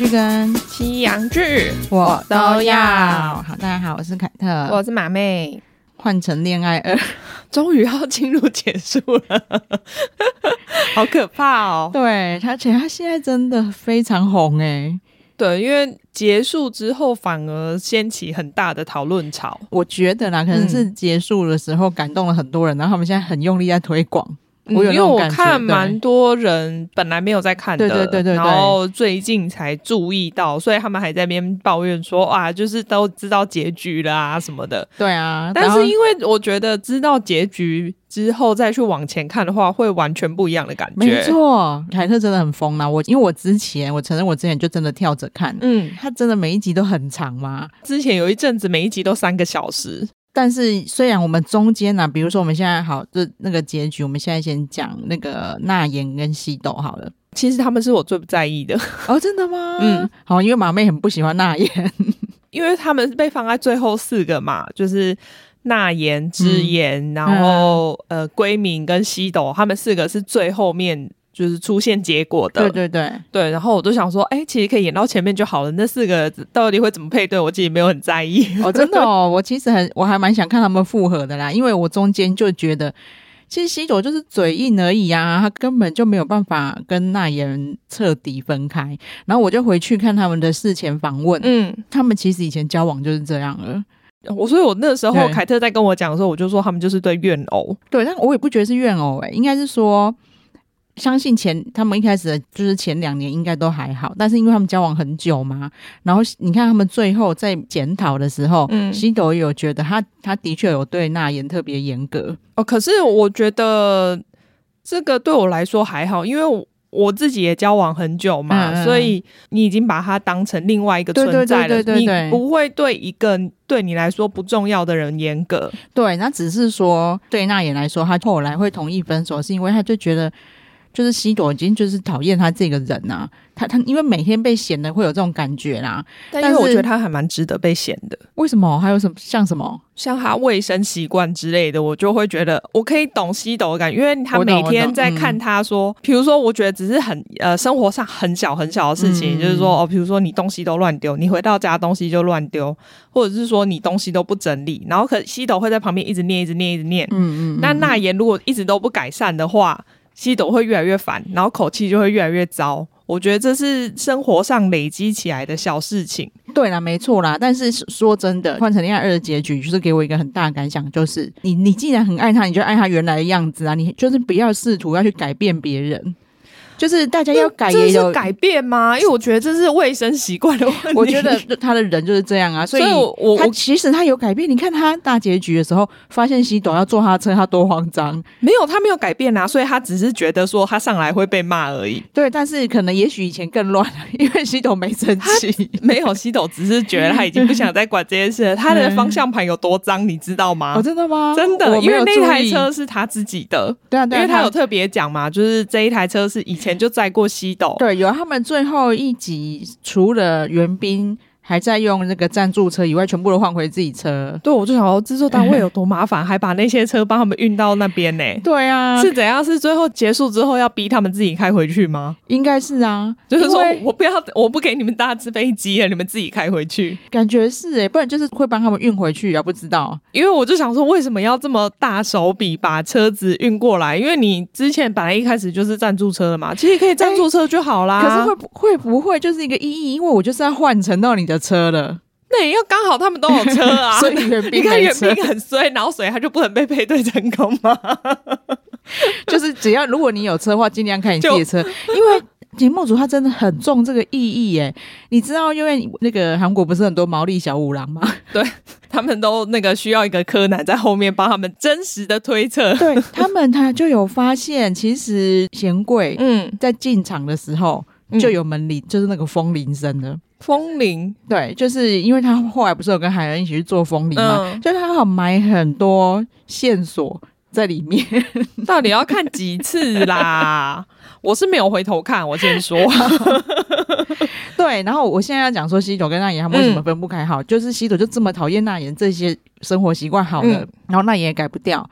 剧跟西洋剧我都要。好，大家好，我是凯特，我是马妹。换成恋爱二，终于要进入结束了，好可怕哦！对，而且他现在真的非常红诶。对，因为结束之后反而掀起很大的讨论潮。我觉得啦，可能是结束的时候感动了很多人，然后他们现在很用力在推广。我有，因为我看蛮多人本来没有在看的，对对对对，然后最近才注意到，所以他们还在那边抱怨说啊，就是都知道结局了啊什么的。对啊，但是因为我觉得知道结局之后再去往前看的话，会完全不一样的感觉。没错，凯特真的很疯啊。我因为我之前我承认我之前就真的跳着看，嗯，他真的每一集都很长嘛。之前有一阵子每一集都三个小时。但是虽然我们中间呢、啊，比如说我们现在好，这那个结局，我们现在先讲那个娜妍跟西斗好了。其实他们是我最不在意的哦，真的吗？嗯，好，因为马妹很不喜欢娜妍，因为他们被放在最后四个嘛，就是娜妍、智妍，嗯、然后、嗯、呃，圭明跟西斗，他们四个是最后面。就是出现结果的，对对对对，然后我就想说，哎、欸，其实可以演到前面就好了。那四个到底会怎么配对？我自己没有很在意。哦，真的哦，我其实很，我还蛮想看他们复合的啦，因为我中间就觉得，其实西斗就是嘴硬而已啊，他根本就没有办法跟娜妍彻底分开。然后我就回去看他们的事前访问，嗯，他们其实以前交往就是这样了。我所以，我那时候凯特在跟我讲的时候，我就说他们就是对怨偶，对，但我也不觉得是怨偶、欸，哎，应该是说。相信前他们一开始的就是前两年应该都还好，但是因为他们交往很久嘛，然后你看他们最后在检讨的时候，嗯，西斗也有觉得他他的确有对娜妍特别严格哦。可是我觉得这个对我来说还好，因为我自己也交往很久嘛，嗯、所以你已经把他当成另外一个存在了，你不会对一个对你来说不重要的人严格。对，那只是说对娜妍来说，他后来会同意分手，是因为他就觉得。就是西朵已经就是讨厌他这个人呐、啊，他他因为每天被嫌的会有这种感觉啦。但是我觉得他还蛮值得被嫌的。为什么？还有什么像什么？像他卫生习惯之类的，我就会觉得我可以懂西斗的感觉，因为他每天在看他说，比、嗯、如说，我觉得只是很呃生活上很小很小的事情，嗯、就是说哦，比如说你东西都乱丢，你回到家东西就乱丢，或者是说你东西都不整理，然后可西斗会在旁边一直念一直念一直念。嗯嗯，嗯。那娜妍如果一直都不改善的话。吸毒会越来越烦，然后口气就会越来越糟。我觉得这是生活上累积起来的小事情。对啦，没错啦。但是说真的，《换成恋爱二》的结局就是给我一个很大的感想，就是你你既然很爱他，你就爱他原来的样子啊，你就是不要试图要去改变别人。就是大家要改也有改变吗？因为我觉得这是卫生习惯的 问题。我觉得他的人就是这样啊，所以我他其实他有改变。你看他大结局的时候，发现西董要坐他车，他多慌张。没有，他没有改变啊，所以他只是觉得说他上来会被骂而已。对，但是可能也许以前更乱了，因为西董没生气。没有，西董只是觉得他已经不想再管这件事了。他的方向盘有多脏，你知道吗？哦，真的吗？真的，因为那台车是他自己的。对啊，对啊，因为他有特别讲嘛，就是这一台车是以前就载过西斗。对，有他们最后一集，除了援兵还在用那个赞助车以外，全部都换回自己车。对，我就想说，制作单位有多麻烦，还把那些车帮他们运到那边呢？对啊，是怎样？是最后结束之后要逼他们自己开回去吗？应该是啊，就是说我不要，我不给你们搭纸飞机了，你们自己开回去。感觉是哎，不然就是会帮他们运回去啊，不知道。因为我就想说，为什么要这么大手笔把车子运过来？因为你之前本来一开始就是赞助车的嘛，其实可以赞助车就好啦。可是会不会不会就是一个意义？因为我就是要换乘到你的车了，那也要刚好他们都有车啊。所以你 看袁彬很衰，然后所以他就不能被配对成功吗？就是只要如果你有车的话，尽量看你自己的车，因为节目组他真的很重这个意义耶。你知道，因为那个韩国不是很多毛利小五郎吗？对，他们都那个需要一个柯南在后面帮他们真实的推测。对他们，他就有发现，其实贤贵嗯在进场的时候。就有门铃，就是那个风铃声的风铃。对，就是因为他后来不是有跟海恩一起去做风铃嘛，嗯、就他好埋很多线索在里面。到底要看几次啦？我是没有回头看，我先说。对，然后我现在要讲说西斗跟那言他们为什么分不开好，就是西斗就这么讨厌那言这些生活习惯好了、嗯，然后那言也改不掉。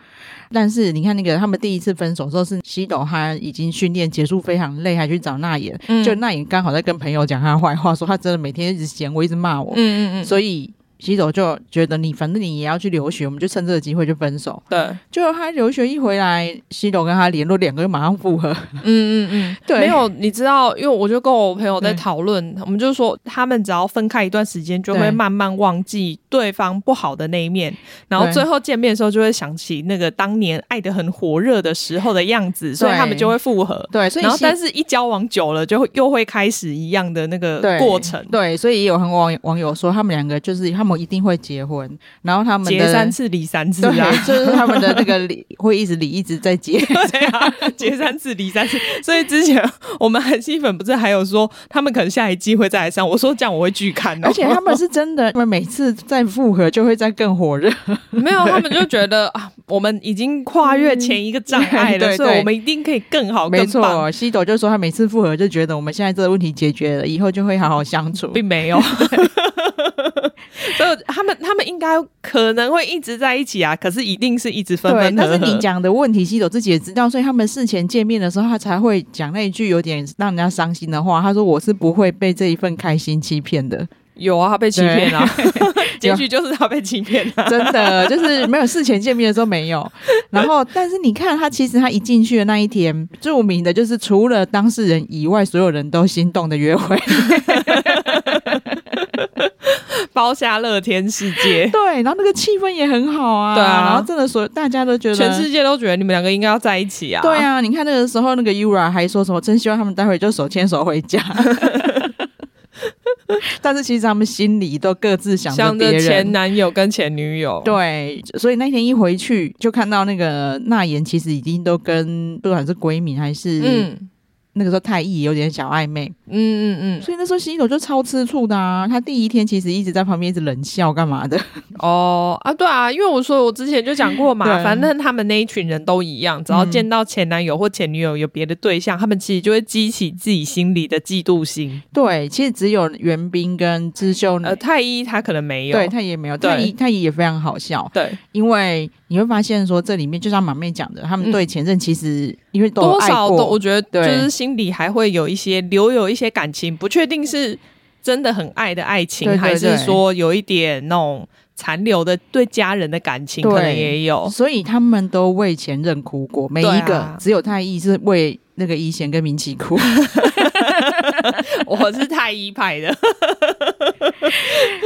但是你看那个他们第一次分手的时候是西斗他已经训练结束非常累，还去找那言、嗯，就那言刚好在跟朋友讲他坏话，说他真的每天一直嫌我，一直骂我，嗯嗯嗯，所以。西斗就觉得你反正你也要去留学，我们就趁这个机会就分手。对，就他留学一回来，西斗跟他联络，两个就马上复合。嗯嗯嗯，对。没有，你知道，因为我就跟我朋友在讨论，我们就说他们只要分开一段时间，就会慢慢忘记对方不好的那一面，然后最后见面的时候就会想起那个当年爱得很火热的时候的样子，所以他们就会复合。对，所以然后但是一交往久了，就会又会开始一样的那个过程。对，对所以也有很多网网友说，他们两个就是他们一定会结婚，然后他们结三次离三次啊，就是他们的那个离会一直离一直在结，对啊，结三次离三次。所以之前我们韩系粉不是还有说他们可能下一季会再来上，我说这样我会拒看，而且他们是真的，他们每次再复合就会再更火热。没有，他们就觉得啊，我们已经跨越前一个障碍了，对对对，所以我们一定可以更好。更棒。没错，西斗就说他每次复合就觉得我们现在这个问题解决了，以后就会好好相处，并没有。所以他们他们应该可能会一直在一起啊，可是一定是一直分分合合。但是你讲的问题，西斗自己也知道，所以他们事前见面的时候，他才会讲那一句有点让人家伤心的话。他说：“我是不会被这一份开心欺骗的。”有啊，他被欺骗了，结局 就是他被欺骗了，真的就是没有事前见面的时候没有。然后，但是你看他，其实他一进去的那一天，著名的就是除了当事人以外，所有人都心动的约会。包下乐天世界，对，然后那个气氛也很好啊，对啊，然后真的所大家都觉得，全世界都觉得你们两个应该要在一起啊，对啊，你看那个时候那个 Yura 还说什么，真希望他们待会就手牵手回家，但是其实他们心里都各自想着别人，前男友跟前女友，对，所以那天一回去就看到那个那言其实已经都跟不管是闺蜜还是嗯。那个时候太一有点小暧昧，嗯嗯嗯，所以那时候西斗就超吃醋的啊。他第一天其实一直在旁边一直冷笑干嘛的？哦啊，对啊，因为我说我之前就讲过嘛，反正他们那一群人都一样，只要见到前男友或前女友有别的对象，嗯，他们其实就会激起自己心里的嫉妒心。对，其实只有袁彬跟知秀，呃，太一他可能没有，对，他也没有，太一太一也非常好笑，对，因为你会发现说这里面就像马妹讲的，他们对前任其实因为多少都我觉得就是心里还会有。一些留有一些感情，不确定是真的很爱的爱情，还是说有一点那种残留的对家人的感情，可能也有。所以他们都为前任哭过，每一个、啊、只有太医是为那个一贤跟明启哭。我是太医派的，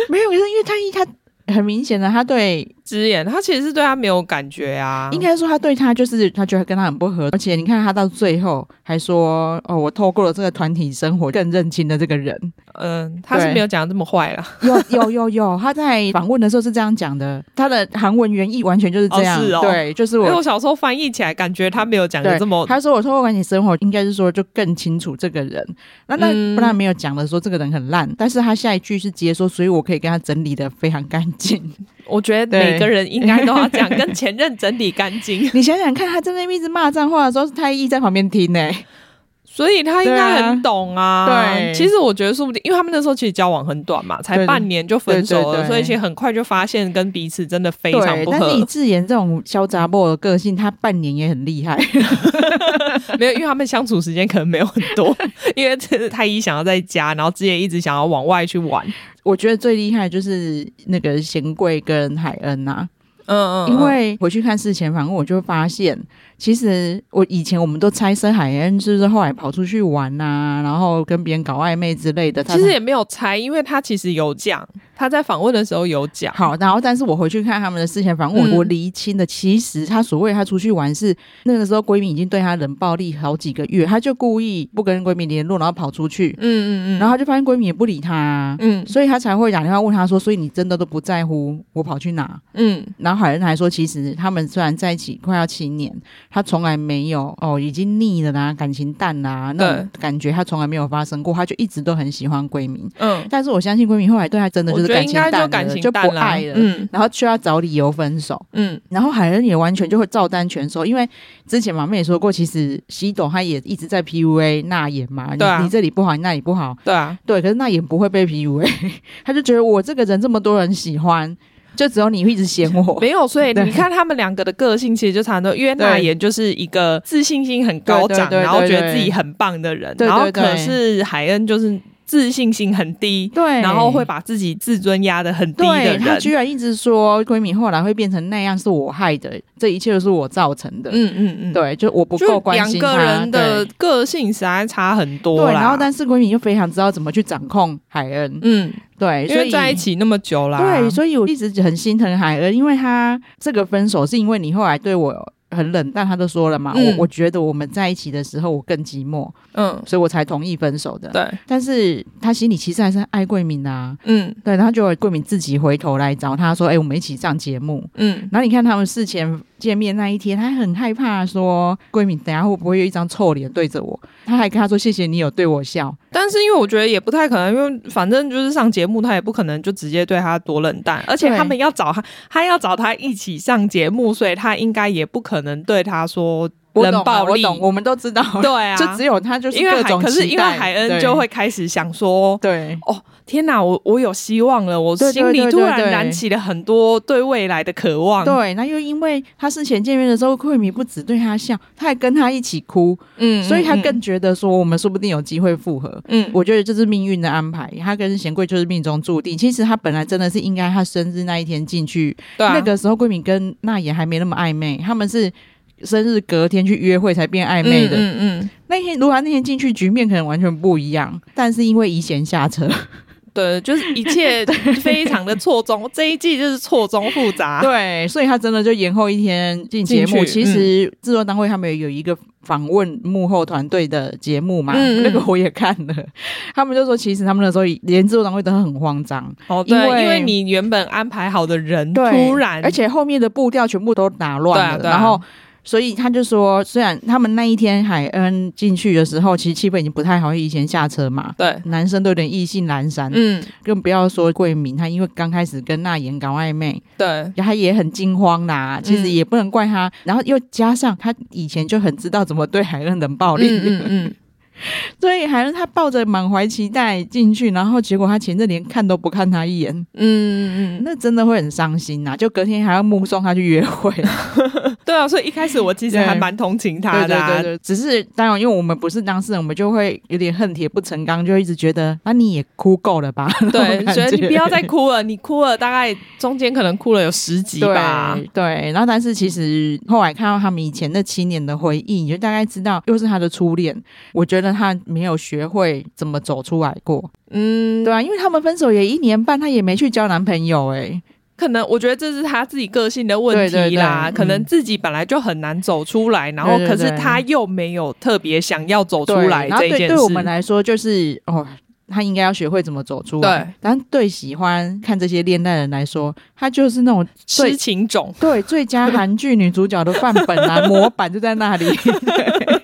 没有，因为太医他很明显的他对。直言，他其实是对他没有感觉啊。应该说，他对他就是他觉得跟他很不合，而且你看他到最后还说：“哦，我透过了这个团体生活，更认清了这个人。”嗯，他是没有讲的这么坏了。有有有有，他在访问的时候是这样讲的。他的韩文原意完全就是这样。哦是哦、对，就是我。因为我小时候翻译起来，感觉他没有讲的这么。他说：“我透过团体生活，应该是说就更清楚这个人。那”那那不然没有讲的说这个人很烂，但是他下一句是直接说：“所以我可以跟他整理的非常干净。” 我觉得每个人应该都要这样，跟前任整理干净。你想想看，他在那边一直骂脏话的时候，是太医在旁边听呢、欸，所以他应该很懂啊。对，其实我觉得说不定，因为他们那时候其实交往很短嘛，才半年就分手了，所以其实很快就发现跟彼此真的非常不合。但是以智妍这种小杂货的个性，他半年也很厉害。没有，因为他们相处时间可能没有很多，因为太一想要在家，然后智妍一直想要往外去玩。我觉得最厉害的就是那个贤贵跟海恩呐、啊，嗯嗯，因为回去看事前访问，我就发现。其实我以前我们都猜测海恩是不是后来跑出去玩啊，然后跟别人搞暧昧之类的。其实也没有猜，因为他其实有讲，他在访问的时候有讲。好，然后但是我回去看他们的事前访问，嗯、我厘清的其实他所谓他出去玩是那个时候闺蜜已经对他冷暴力好几个月，他就故意不跟闺蜜联络，然后跑出去。嗯嗯嗯，然后就发现闺蜜也不理他，嗯，所以他才会打电话问他说：“所以你真的都不在乎我跑去哪？”嗯，然后海恩还说：“其实他们虽然在一起快要七年。”他从来没有哦，已经腻了啦，感情淡啦，那种感觉他从来没有发生过，他就一直都很喜欢闺蜜。嗯，但是我相信闺蜜后来对他真的就是感情淡了，感情就不爱了，嗯，然后就要找理由分手，嗯，然后海恩也完全就会照单全收，因为之前马妹也说过，其实西董他也一直在 PUA 娜妍嘛，你，你这里不好，你那里不好，对啊，对，可是娜妍不会被 PUA，他就觉得我这个人这么多人喜欢。就只有你会一直嫌我，没有，所以你看他们两个的个性其实就差很多。因为娜妍就是一个自信心很高涨，然后觉得自己很棒的人，然后可是海恩就是。自信心很低，对，然后会把自己自尊压得很低的人，她居然一直说闺蜜后来会变成那样是我害的，这一切都是我造成的。嗯嗯嗯，对，就我不够关心她。两个人的个性实在差很多。对，然后但是闺蜜又非常知道怎么去掌控海恩。嗯，对，因为在一起那么久了，对，所以我一直很心疼海恩，因为他这个分手是因为你后来对我。很冷淡，他都说了嘛，嗯、我我觉得我们在一起的时候我更寂寞，嗯，所以我才同意分手的。对，但是他心里其实还是爱桂敏啊，嗯，对，然后就桂敏自己回头来找他说，哎、欸，我们一起上节目，嗯，然后你看他们事前。见面那一天，他很害怕，说闺蜜等下会不会有一张臭脸对着我？他还跟他说：“谢谢你有对我笑。”但是因为我觉得也不太可能，因为反正就是上节目，他也不可能就直接对他多冷淡，而且他们要找他，他要找他一起上节目，所以他应该也不可能对他说冷暴力。我懂，我们都知道，对啊，就只有他就是各种可是因为海恩就会开始想说，对哦。天哪，我我有希望了，我心里突然燃起了很多对未来的渴望。对，那又因为他事前见面的时候，桂米不止对他笑，他还跟他一起哭，嗯，所以他更觉得说我们说不定有机会复合。嗯，我觉得这是命运的安排，他跟贤贵就是命中注定。其实他本来真的是应该他生日那一天进去，对啊，那个时候桂米跟那也还没那么暧昧，他们是生日隔天去约会才变暧昧的。嗯嗯，嗯，那天如果他那天进去，局面可能完全不一样。但是因为怡贤下车。对，就是一切 非常的错综，这一季就是错综复杂。对，所以他真的就延后一天进节目。其实制作单位他们有一个访问幕后团队的节目嘛，嗯、那个我也看了。他们就说，其实他们那时候连制作单位都很慌张。哦，对，因为，因为你原本安排好的人突然，而且后面的步调全部都打乱了，对啊对啊，然后。所以他就说，虽然他们那一天海恩进去的时候，其实气氛已经不太好，以前下车嘛，对，男生都有点意兴阑珊，嗯，更不要说桂敏，他因为刚开始跟那妍搞暧昧，对，他也很惊慌啦。其实也不能怪他，嗯、然后又加上他以前就很知道怎么对海恩冷暴力，嗯嗯。嗯 所以还是他抱着满怀期待进去，然后结果他前阵连看都不看他一眼，嗯嗯嗯，那真的会很伤心呐、啊。就隔天还要目送他去约会，对啊。所以一开始我其实还蛮同情他的、啊，对对对对。只是当然，因为我们不是当事人，我们就会有点恨铁不成钢，就一直觉得啊，你也哭够了吧？对，觉得你不要再哭了，你哭了大概中间可能哭了有十集吧。对，对，然后但是其实后来看到他们以前那七年的回忆，你就大概知道又是他的初恋。我觉得。他没有学会怎么走出来过，嗯，对啊，因为他们分手也一年半，他也没去交男朋友、欸，哎，可能我觉得这是他自己个性的问题啦，对对对，可能自己本来就很难走出来，嗯、然后可是他又没有特别想要走出来这件事，对，对，对我们来说就是哦，他应该要学会怎么走出来，对，但对喜欢看这些恋爱人来说，他就是那种痴情种，对，最佳韩剧女主角的范本啊，模板就在那里。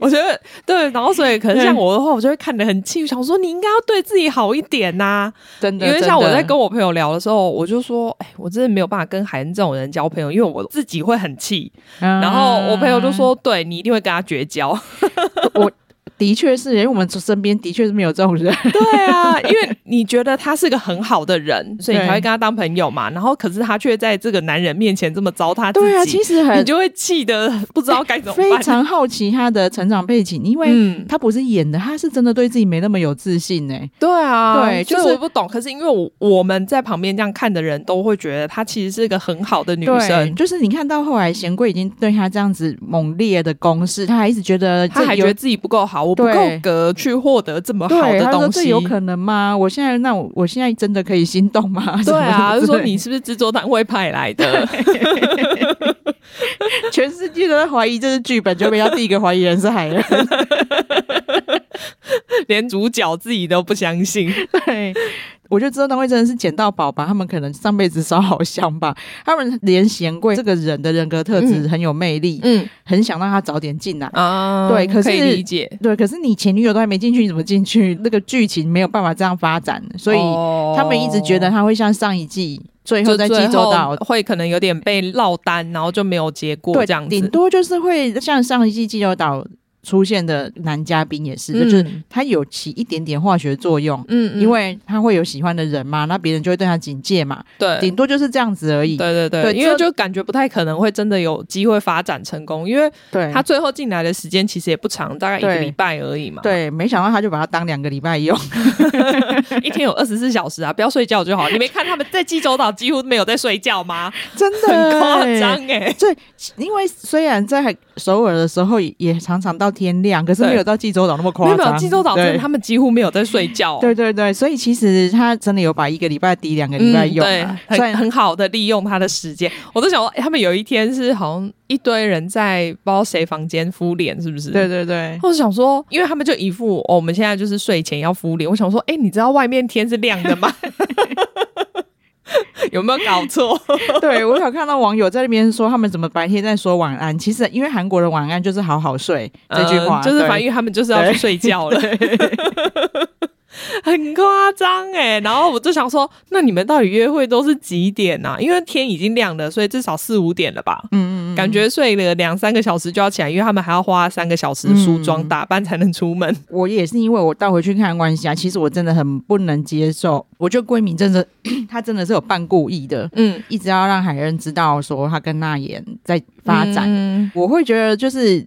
我觉得对，然后所以可能像我的话，我就会看得很气，想说你应该要对自己好一点呐、啊，真的。因为像我在跟我朋友聊的时候，我就说，哎，我真的没有办法跟海恩这种人交朋友，因为我自己会很气。嗯、然后我朋友就说，对，你一定会跟他绝交。我。的确是，因为我们身边的确是没有这种人。对啊，因为你觉得他是个很好的人，所以你才会跟他当朋友嘛。然后，可是他却在这个男人面前这么糟蹋自己。对啊，其实很，你就会气得不知道该怎么办。非常好奇他的成长背景，因为他不是演的，他是真的对自己没那么有自信呢、欸。对啊，对，就是我不懂。可是因为我我们在旁边这样看的人都会觉得她其实是一个很好的女生。就是你看到后来贤贵已经对他这样子猛烈的攻势，他还一直觉得他还觉得自己不够好，我不够格。去获得这么好的东西，这有可能吗？我现在那我我现在真的可以心动吗？对啊，就说你是不是制作单位派来的？全世界都在怀疑这是剧本，就被他第一个怀疑人是海恩，连主角自己都不相信。对。我觉得制作单位真的是捡到宝吧，他们可能上辈子烧好香吧。他们连贤贵这个人的人格特质很有魅力，嗯，很想让他早点进来啊。对，可是可以理解，对，可是你前女友都还没进去，你怎么进去？那个剧情没有办法这样发展，所以他们一直觉得他会像上一季最后在济州岛会可能有点被落单，然后就没有结果这样子，顶多就是会像上一季济州岛。出现的男嘉宾也是，嗯、就是他有起一点点化学作用，嗯，嗯，因为他会有喜欢的人嘛，那别人就会对他警戒嘛，对，顶多就是这样子而已，对对对，对因为就感觉不太可能会真的有机会发展成功，因为他最后进来的时间其实也不长，大概一个礼拜而已嘛，对，对，没想到他就把它当两个礼拜用，一天有二十四小时啊，不要睡觉就好，你没看他们在济州岛几乎没有在睡觉吗？真的很夸张哎，对，因为虽然在首尔的时候也常常到。天亮，可是没有到济州岛那么夸张。没有济州岛，真的他们几乎没有在睡觉。对对对，所以其实他真的有把一个礼拜抵两个礼拜用，对，很很好的利用他的时间。我都想说，他们有一天是好像一堆人在不知道谁房间敷脸，是不是？对对对。我想说，因为他们就一副哦，我们现在就是睡前要敷脸。我想说，哎，你知道外面天是亮的吗？有没有搞错？对，我有看到网友在那边说，他们怎么白天在说晚安？其实因为韩国的晚安就是好好睡这句话，嗯、就是反映他们就是要去睡觉了。很夸张哎，然后我就想说，那你们到底约会都是几点啊？因为天已经亮了，所以至少四五点了吧？嗯嗯，感觉睡了两三个小时就要起来，因为他们还要花三个小时梳妆打扮才能出门。我也是因为我倒回去看关系啊，其实我真的很不能接受，我觉得闺蜜真的 她真的是有半故意的，嗯，一直要让海恩知道说她跟那妍在发展，嗯、我会觉得就是。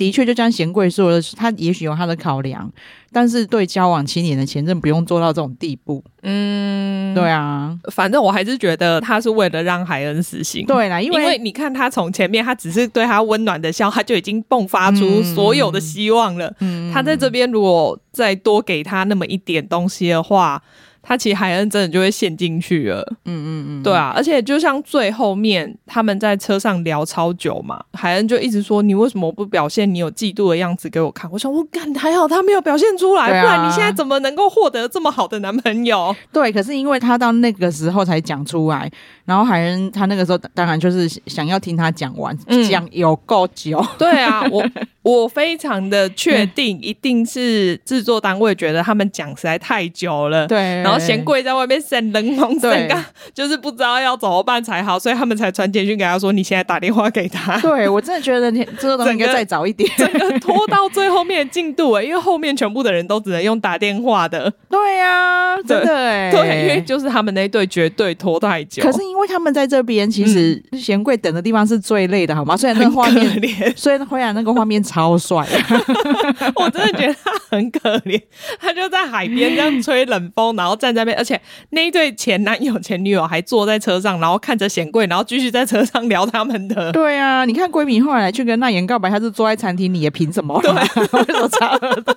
的确，就像贤贵说的，他也许有他的考量，但是对交往七年的前任不用做到这种地步。嗯，对啊，反正我还是觉得他是为了让海恩死心。对啦，因为，因为你看他从前面，他只是对他温暖的笑，他就已经迸发出所有的希望了。嗯，他在这边如果再多给他那么一点东西的话。他其实海恩真的就会陷进去了，嗯嗯嗯，对啊，而且就像最后面他们在车上聊超久嘛，海恩就一直说，你为什么不表现你有嫉妒的样子给我看？我想我干，还好他没有表现出来，啊、不然你现在怎么能够获得这么好的男朋友？对，可是因为他到那个时候才讲出来，然后海恩他那个时候当然就是想要听他讲完，讲有够久，嗯。对啊，我我非常的确定，一定是制作单位觉得他们讲实在太久了，对。然后嫌贵在外面闪冷风闪干，就是不知道要怎么办才好，所以他们才传简讯给他说：“你现在打电话给他。”对，我真的觉得你这个东西应该再早一点，整个拖到最后面的进度哎，因为后面全部的人都只能用打电话的。对呀、啊，真的哎，对，因为就是他们那一对绝对拖太久。可是因为他们在这边，其实嫌贵等的地方是最累的，好吗？虽然那个画面，虽然虽然那个画面超帅，我真的觉得他很可怜，他就在海边这样吹冷风，然后。站在那边，而且那一对前男友、前女友还坐在车上，然后看着贤贵，然后继续在车上聊他们的。对啊，你看闺蜜后来去跟那言告白，他是坐在餐厅里，也凭什么？对，为什么差耳朵？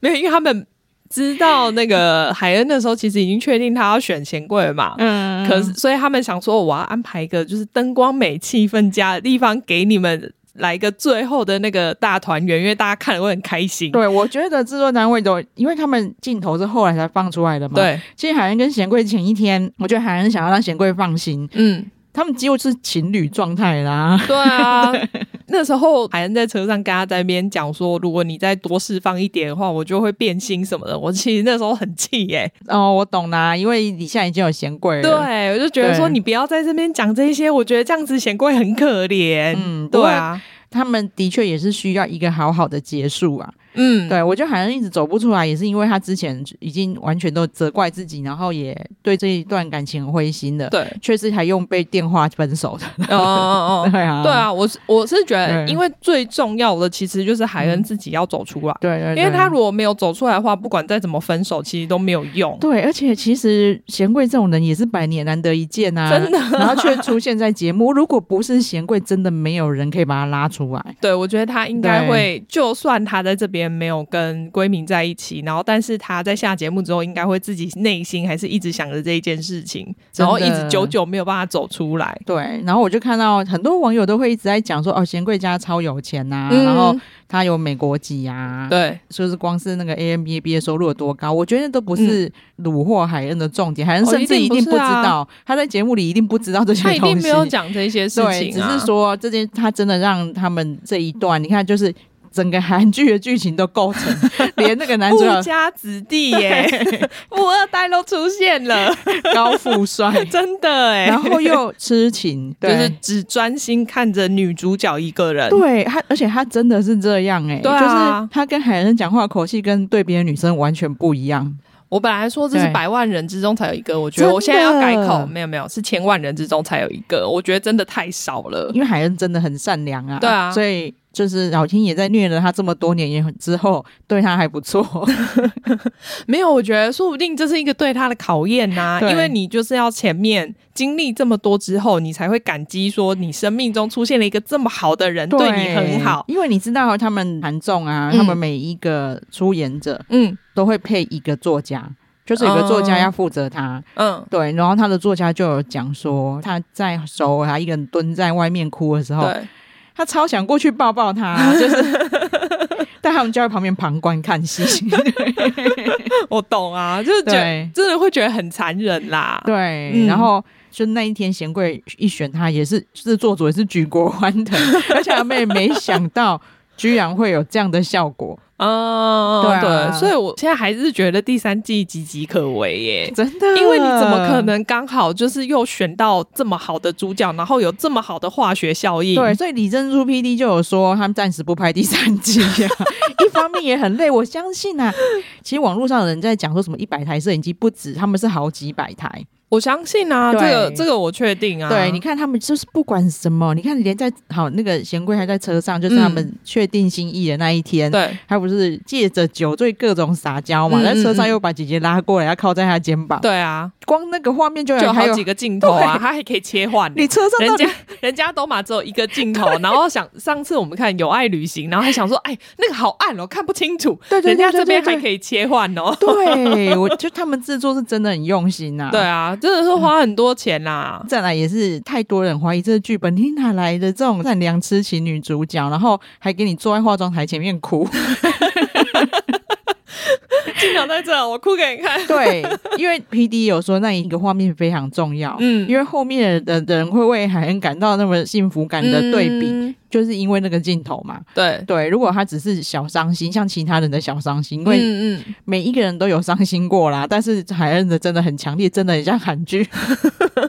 没有，因为他们知道那个海恩的时候，其实已经确定他要选贤贵了嘛。嗯，可是所以他们想说，我要安排一个就是灯光美、气氛佳的地方给你们。来一个最后的那个大团圆，因为大家看了会很开心。对，我觉得制作单位都，因为他们镜头是后来才放出来的嘛。对，其实海恩跟贤贵前一天，我觉得海恩想要让贤贵放心。嗯。他们几乎是情侣状态啦。对啊，那时候海恩在车上跟他在那边讲说，如果你再多释放一点的话，我就会变心什么的。我其实那时候很气耶。哦，我懂啦，因为你现在已经有嫌贵了。对，我就觉得说你不要在这边讲这些，我觉得这样子嫌贵很可怜。嗯，对啊，他们的确也是需要一个好好的结束啊。嗯，对，我觉得海恩一直走不出来，也是因为他之前已经完全都责怪自己，然后也对这一段感情很灰心的。对，确实还用被电话分手的。哦哦哦，对啊，对啊，我是我是觉得，因为最重要的其实就是海恩自己要走出来。对对，因为他如果没有走出来的话，不管再怎么分手，其实都没有用。对，而且其实贤贵这种人也是百年难得一见啊，真的，然后却出现在节目。如果不是贤贵，真的没有人可以把他拉出来。对，我觉得他应该会，就算他在这边没有跟闺明在一起，然后但是他在下节目之后，应该会自己内心还是一直想着这一件事情，然后一直久久没有办法走出来。对，然后我就看到很多网友都会一直在讲说，哦，贤贵家超有钱呐、啊，嗯、然后他有美国籍啊，对，说是光是那个 A M B A 毕业收入有多高，我觉得都不是虏获海恩的重点，海恩甚至一定不知道，哦啊、他在节目里一定不知道这些东西，他一定没有讲这些事情、啊，对，只是说这件他真的让他们这一段，你看就是。整个韩剧的剧情都构成，连那个男主角富家子弟耶，富二代都出现了，高富帅，真的哎，然后又痴情，就是只专心看着女主角一个人。对他，而且他真的是这样哎，对啊，就是他跟海恩讲话口气跟对别的女生完全不一样。我本来说这是百万人之中才有一个，我觉得我现在要改口，没有没有，是千万人之中才有一个，我觉得真的太少了。因为海恩真的很善良啊，对啊，所以。就是老天爷在虐了他这么多年也之后，对他还不错。没有，我觉得说不定这是一个对他的考验呐、因为你就是要前面经历这么多之后，你才会感激说你生命中出现了一个这么好的人，对，对你很好。因为你知道他们韩综啊，嗯、他们每一个出演者，嗯，都会配一个作家，就是有个作家要负责他，嗯，对。然后他的作家就有讲说，他在首尔，他一个人蹲在外面哭的时候。对他超想过去抱抱他，就是，但他们就在旁边旁观看戏。我懂啊，就是觉得真的会觉得很残忍啦。对，嗯、然后就那一天贤贵一选他，也是制作组也是举国欢腾，而且他们也没想到居然会有这样的效果。哦，对、啊、对，所以我现在还是觉得第三季岌岌可危耶，真的，因为你怎么可能刚好就是又选到这么好的主角，然后有这么好的化学效应？对，所以李珍珠 PD 就有说，他们暂时不拍第三季啊，一方面也很累。我相信啊，其实网络上的人在讲说什么一百台摄影机不止，他们是好几百台。我相信啊，这个这个我确定啊。对，你看他们就是不管什么，你看连在好那个贤贵还在车上，就是他们确定心意的那一天，对、嗯，他不是借着酒醉各种撒娇嘛，在、嗯、车上又把姐姐拉过来，要靠在他肩膀。对啊，光那个画面就有就好几个镜头啊，他还可以切换。你车上人家人家都嘛只有一个镜头，然后想上次我们看《有爱旅行》，然后还想说，哎，那个好暗哦，看不清楚。对，对，对，人家这边还可以切换哦。对，我就他们制作是真的很用心呐、啊。对啊，真的是花很。多钱啦、啊！再来也是太多人怀疑这个剧本，你哪来的这种善良痴情女主角？然后还给你坐在化妆台前面哭。镜头在这，我哭给你看。对，因为 P D 有说那一个画面非常重要。嗯，因为后面的人会为海恩感到那么幸福感的对比，嗯、就是因为那个镜头嘛。对对，如果他只是小伤心，像其他人的小伤心，因为嗯嗯，每一个人都有伤心过啦。但是海恩的真的很强烈，真的很像韩剧。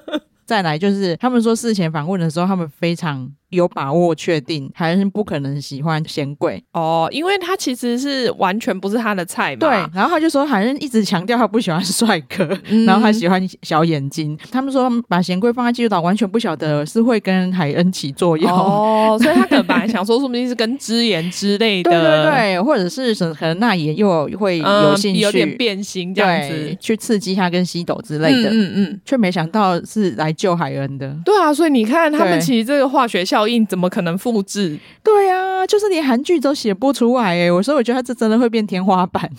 再来就是他们说事前访问的时候，他们非常。有把握确定还是不可能喜欢贤贵哦，因为他其实是完全不是他的菜嘛。对，然后他就说，好像一直强调他不喜欢帅哥，嗯、然后他喜欢小眼睛。他们说把贤贵放在济州岛，完全不晓得是会跟海恩起作用哦，所以他可能本来想说，说不定是跟之言之类的，对对对，或者是可能那也又会有兴趣，嗯、有点变心这样子，去刺激他跟西斗之类的，嗯嗯，却、没想到是来救海恩的。对啊，所以你看他们其实这个化学效应怎么可能复制？对啊，就是连韩剧都写不出来哎！我说，我觉得他这真的会变天花板，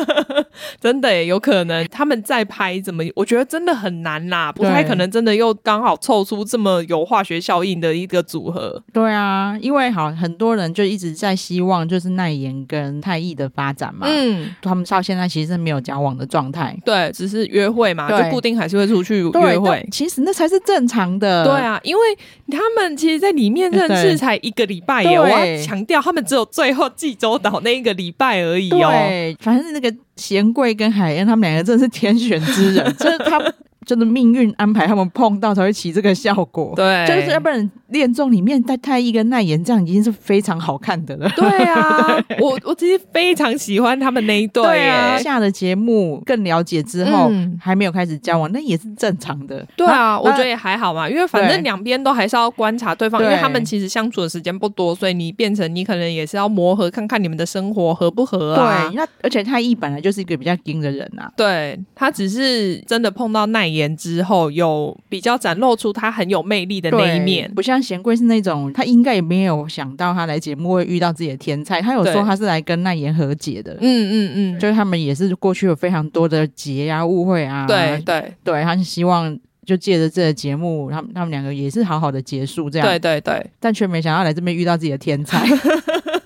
真的耶，有可能他们再拍怎么？我觉得真的很难啦，不太可能真的又刚好凑出这么有化学效应的一个组合。对啊，因为好很多人就一直在希望就是奈妍跟太艺的发展嘛，嗯，他们到现在其实是没有交往的状态，对，只是约会嘛，就固定还是会出去约会。其实那才是正常的。对啊，因为他们其实，在里面认识才一个礼拜耶，对我要强调，他们只有最后济州岛那一个礼拜而已哦。对，反正那个贤贵跟海燕他们两个真的是天选之人，就是他们。真的命运安排他们碰到才会起这个效果，对，就是要不然恋综里面带太一跟奈妍这样已经是非常好看的了。对啊，我我其实非常喜欢他们那一对，对啊。下了节目更了解之后，嗯、还没有开始交往，那也是正常的。对啊，我觉得也还好嘛，因为反正两边都还是要观察对。方，对。因为他们其实相处的时间不多，所以你变成你可能也是要磨合，看看你们的生活合不合啊。对，那而且太一本来就是一个比较硬的人啊，对。他只是真的碰到奈妍。之后有比较展露出他很有魅力的那一面，不像像贤贵是那种，他应该也没有想到他来节目会遇到自己的天才。他有说他是来跟奈言和解的，嗯嗯嗯，就是他们也是过去有非常多的结啊、误会啊，对对对，他是希望就借着这个节目，他们他们两个也是好好的结束这样，对对对，但却没想到来这边遇到自己的天菜。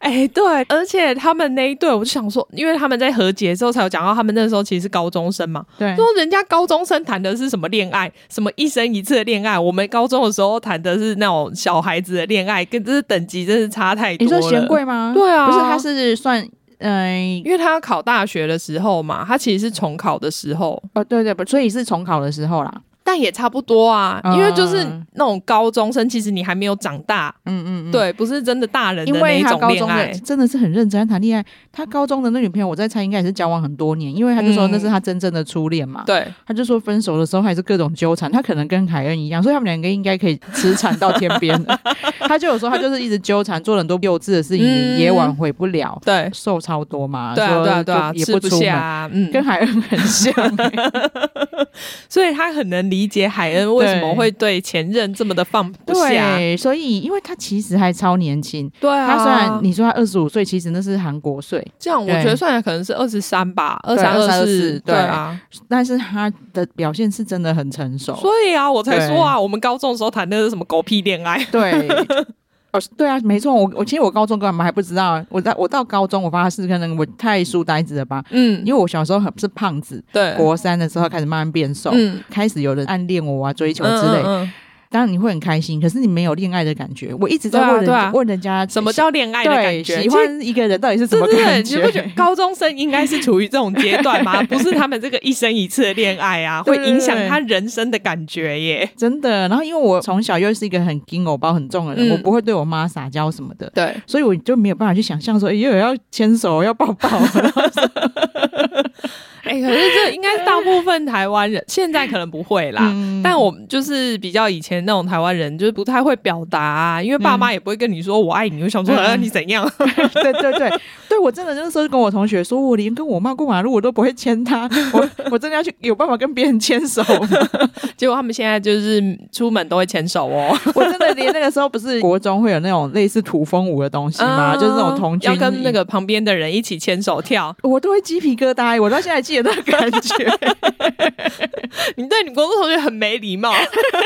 哎，对，而且他们那一对，我就想说，因为他们在和解之后才有讲到，他们那时候其实是高中生嘛。对，说人家高中生谈的是什么恋爱，什么一生一次的恋爱，我们高中的时候谈的是那种小孩子的恋爱，跟这是等级真是差太多了。你说贤贵吗？对啊，不是，他是算，嗯、呃，因为他要考大学的时候嘛，他其实是重考的时候。哦，对对，不，所以是重考的时候啦。但也差不多啊，因为就是那种高中生，其实你还没有长大，嗯嗯，对，不是真的大人的那一种恋爱，真的是很认真谈恋爱。他高中的那女朋友，我在猜应该也是交往很多年，因为他就说那是他真正的初恋嘛。对，他就说分手的时候还是各种纠缠，他可能跟海恩一样，所以他们两个应该可以痴缠到天边。他就有说他就是一直纠缠，做了很多幼稚的事情，也挽回不了。对，瘦超多嘛，对对对，也不出门，嗯，跟海恩很像，所以他很能理解海恩。为什么会对前任这么的放不下？对，所以因为他其实还超年轻。对啊，他虽然你说他二十五岁，其实那是韩国岁。这样我觉得算来可能是二十三吧，二三二四。对啊，但是他的表现是真的很成熟。所以啊，我才说啊，我们高中的时候谈的是什么狗屁恋爱？对。哦，对啊，没错，我我其实我高中干嘛还不知道，我到我到高中，我发现是可能我太书呆子了吧，嗯，因为我小时候很是胖子，对，国三的时候开始慢慢变瘦，嗯，开始有人暗恋我啊，追求之类。嗯嗯嗯当然你会很开心，可是你没有恋爱的感觉。我一直在问人家，啊、问人家什么叫恋爱的感觉？喜欢一个人到底是什么感觉？你不觉得高中生应该是处于这种阶段吗？不是他们这个一生一次的恋爱啊，会影响他人生的感觉耶。真的。然后因为我从小又是一个很金偶包很重的人，嗯、我不会对我妈撒娇什么的，对，所以我就没有办法去想象说，哎，又要牵手，要抱抱。哎、欸，可是这应该是大部分台湾人现在可能不会啦，嗯、但我们就是比较以前那种台湾人，就是不太会表达、啊，因为爸妈也不会跟你说我爱你，我想说、嗯、你怎样？对 对对，对我真的那时候跟我同学说，我连跟我妈过马路我都不会牵她，我我真的要去有办法跟别人牵手，结果他们现在就是出门都会牵手哦，我真的连那个时候不是国中会有那种类似土风舞的东西吗？嗯、就是那种童军要跟那个旁边的人一起牵手跳，我都会鸡皮疙瘩，我到现在记得那个感觉。你对你国中同学很没礼貌，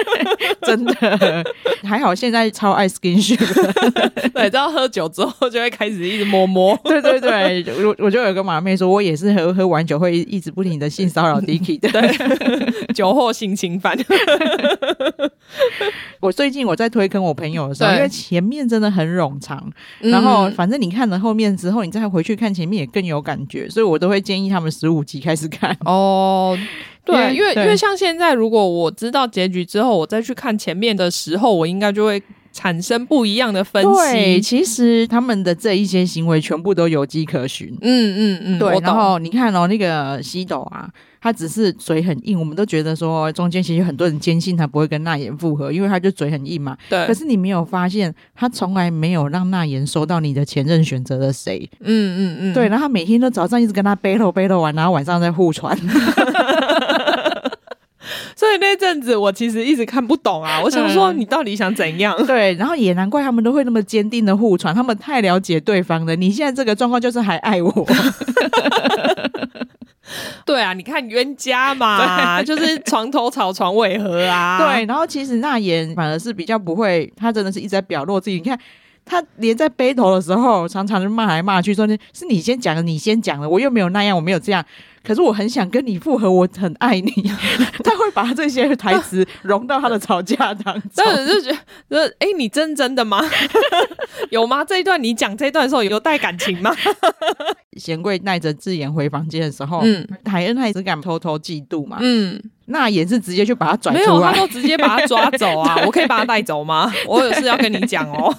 真的。还好现在超爱 skinship，对，知道喝酒之后就会开始一直摸摸。对对对，我我就有个马妹说，我也是喝喝完酒会一直不停的性骚扰 Dicky 的，对，酒后性侵犯。我最近我在推坑我朋友的时候，因为前面真的很冗长，然后反正你看了后面之后，你再回去看前面也更有感觉，所以我都会建议他们十五集开始看。哦，对，因为因为像现在，如果我知道结局之后，我再去看前面的时候，我应该就会产生不一样的分析。对，其实他们的这一些行为全部都有迹可循。嗯嗯嗯，对。然后你看哦，那个西斗啊。他只是嘴很硬，我们都觉得说中间其实很多人坚信他不会跟娜妍复合，因为他就嘴很硬嘛。对。可是你没有发现，他从来没有让娜妍收到你的前任选择了谁？嗯嗯嗯。对，然后他每天都早上一直跟他 battle battle 完，然后晚上再互传。所以那阵子我其实一直看不懂啊，我想说你到底想怎样？嗯、对，然后也难怪他们都会那么坚定的互传，他们太了解对方了。你现在这个状况就是还爱我。对啊，你看冤家嘛，对就是床头吵床尾和啊。对，然后其实那言反而是比较不会，他真的是一直在表露自己。你看，他连在背头的时候，常常就骂来骂去，说你是你先讲的，你先讲的，我又没有那样，我没有这样。可是我很想跟你复合，我很爱你。他会把这些台词融到他的吵架当中，就觉得，哎、欸，你真真的吗？有吗？这一段你讲这一段的时候有带感情吗？贤贵带着智妍回房间的时候，嗯，海恩还是敢偷偷嫉妒嘛？嗯，那也是直接去把他拽出来，没有，他都直接把他抓走啊！我可以把他带走吗？我有事要跟你讲哦。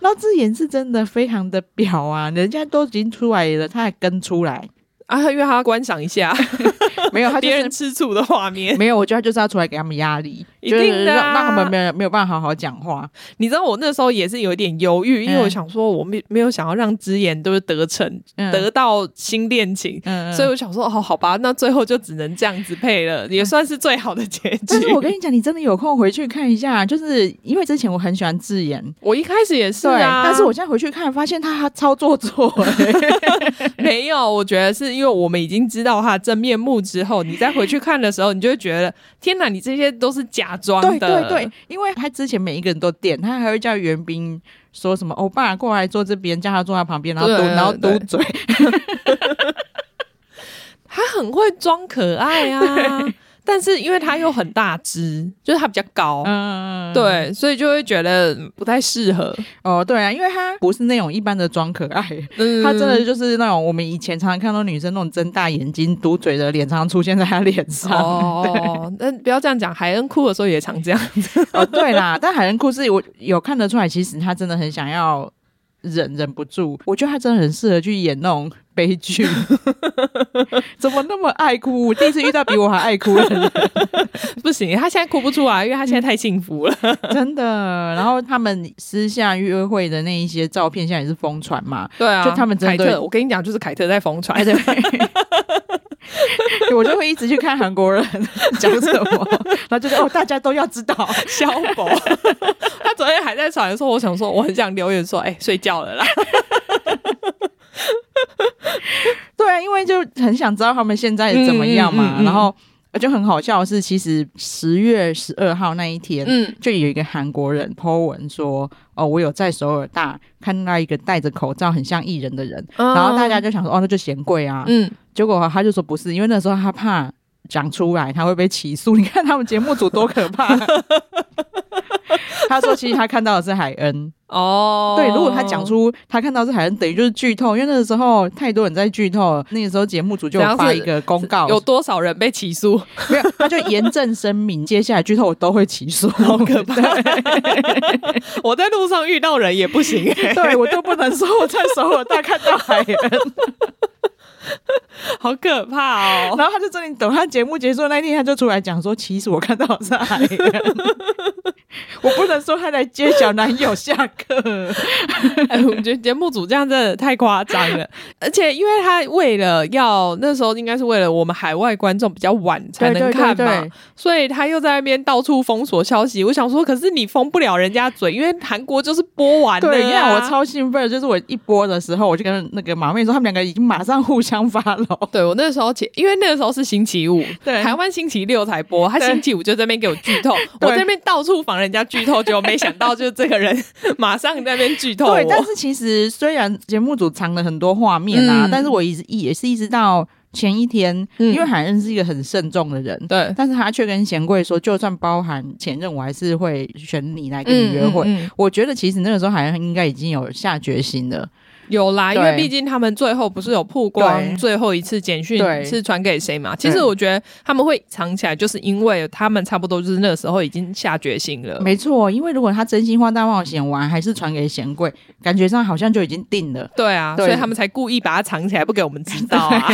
然后智妍是真的非常的婊啊，人家都已经出来了，他还跟出来。啊，因为他要观赏一下，没有他别、就是、人吃醋的画面，没有，我觉得他就是要出来给他们压力。一定的、啊，让他们没有没有办法好好讲话。你知道我那时候也是有一点犹豫，因为我想说我没没有想要让支妍都是得逞、嗯、得到新恋情、嗯，所以我想说哦，好吧，那最后就只能这样子配了，也算是最好的结局。但是我跟你讲，你真的有空回去看一下，就是因为之前我很喜欢智妍，我一开始也是啊，但是我现在回去看，发现他超做作、欸。没有，我觉得是因为我们已经知道他的真面目之后，你再回去看的时候，你就会觉得天哪，你这些都是假装的。对对对，因为他之前每一个人都点，他还会叫袁冰说什么欧巴过来坐这边，叫他坐在旁边，然后嘟然后嘟嘴。他很会装可爱啊。但是因为他又很大只，就是他比较高，嗯，对，所以就会觉得不太适合。哦，对啊，因为他不是那种一般的装可爱，嗯，他真的就是那种我们以前常常看到女生那种睁大眼睛、嘟嘴的脸，常常出现在他脸上。哦，那不要这样讲，海恩哭的时候也常这样子。哦，对啦，但海恩哭是我有看得出来，其实他真的很想要。忍忍不住，我觉得他真的很适合去演那种悲剧。怎么那么爱哭？我第一次遇到比我还爱哭的人。不行，他现在哭不出来，因为他现在太幸福了，真的。然后他们私下约会的那一些照片，现在也是疯传嘛。对啊，就他们真的。我跟你讲，就是凯特在疯传。对 我就会一直去看韩国人讲什么，然后就是哦，大家都要知道小宝。他昨天还在传说，我想说，我很想留言说，哎、欸，睡觉了啦。对啊，因为就很想知道他们现在怎么样嘛。嗯嗯嗯、然后就很好笑的是，其实十月十二号那一天，嗯，就有一个韩国人 po 文说，哦，我有在首尔大看到一个戴着口罩很像艺人的人，哦，然后大家就想说，哦，那就嫌贵啊，嗯。结果他就说不是，因为那时候他怕讲出来他会被起诉。你看他们节目组多可怕！他说其实他看到的是海恩哦，对，如果他讲出他看到的是海恩，等于就是剧透，因为那个时候太多人在剧透了，那个时候节目组就有发一个公告，有多少人被起诉？没有，他就严正声明，接下来剧透我都会起诉，好可怕！我在路上遇到人也不行，对我都不能说我在首尔大看到海恩。好可怕哦！然后他就真的等他节目结束那一天，他就出来讲说：“其实我看到的是海，我不能说他来接小男友下课。哎”我觉得节目组这样真的太夸张了。而且因为他为了要那时候应该是为了我们海外观众比较晚才能看嘛，所以他又在那边到处封锁消息。我想说，可是你封不了人家嘴，因为韩国就是播完了。对，因为我超兴奋，就是我一播的时候，我就跟那个马妹说，他们两个已经马上互相发了。对，我那时候，因为那个时候是星期五，对，台湾星期六才播，他星期五就在那边给我剧透，我在那边到处防人家剧透，结果没想到就是这个人 马上在那边剧透。对，但是其实虽然节目组藏了很多画面啊，嗯、但是我一直也是一直到前一天，嗯、因为海恩是一个很慎重的人，对，但是他却跟贤贵说，就算包含前任，我还是会选你来跟你约会。嗯嗯嗯、我觉得其实那个时候海恩应该已经有下决心了。有啦，因为毕竟他们最后不是有曝光最后一次简讯是传给谁嘛？其实我觉得他们会藏起来，就是因为他们差不多就是那个时候已经下决心了。没错，因为如果他真心话大冒险完还是传给贤贵，感觉上好像就已经定了。对啊，所以他们才故意把它藏起来，不给我们知道啊。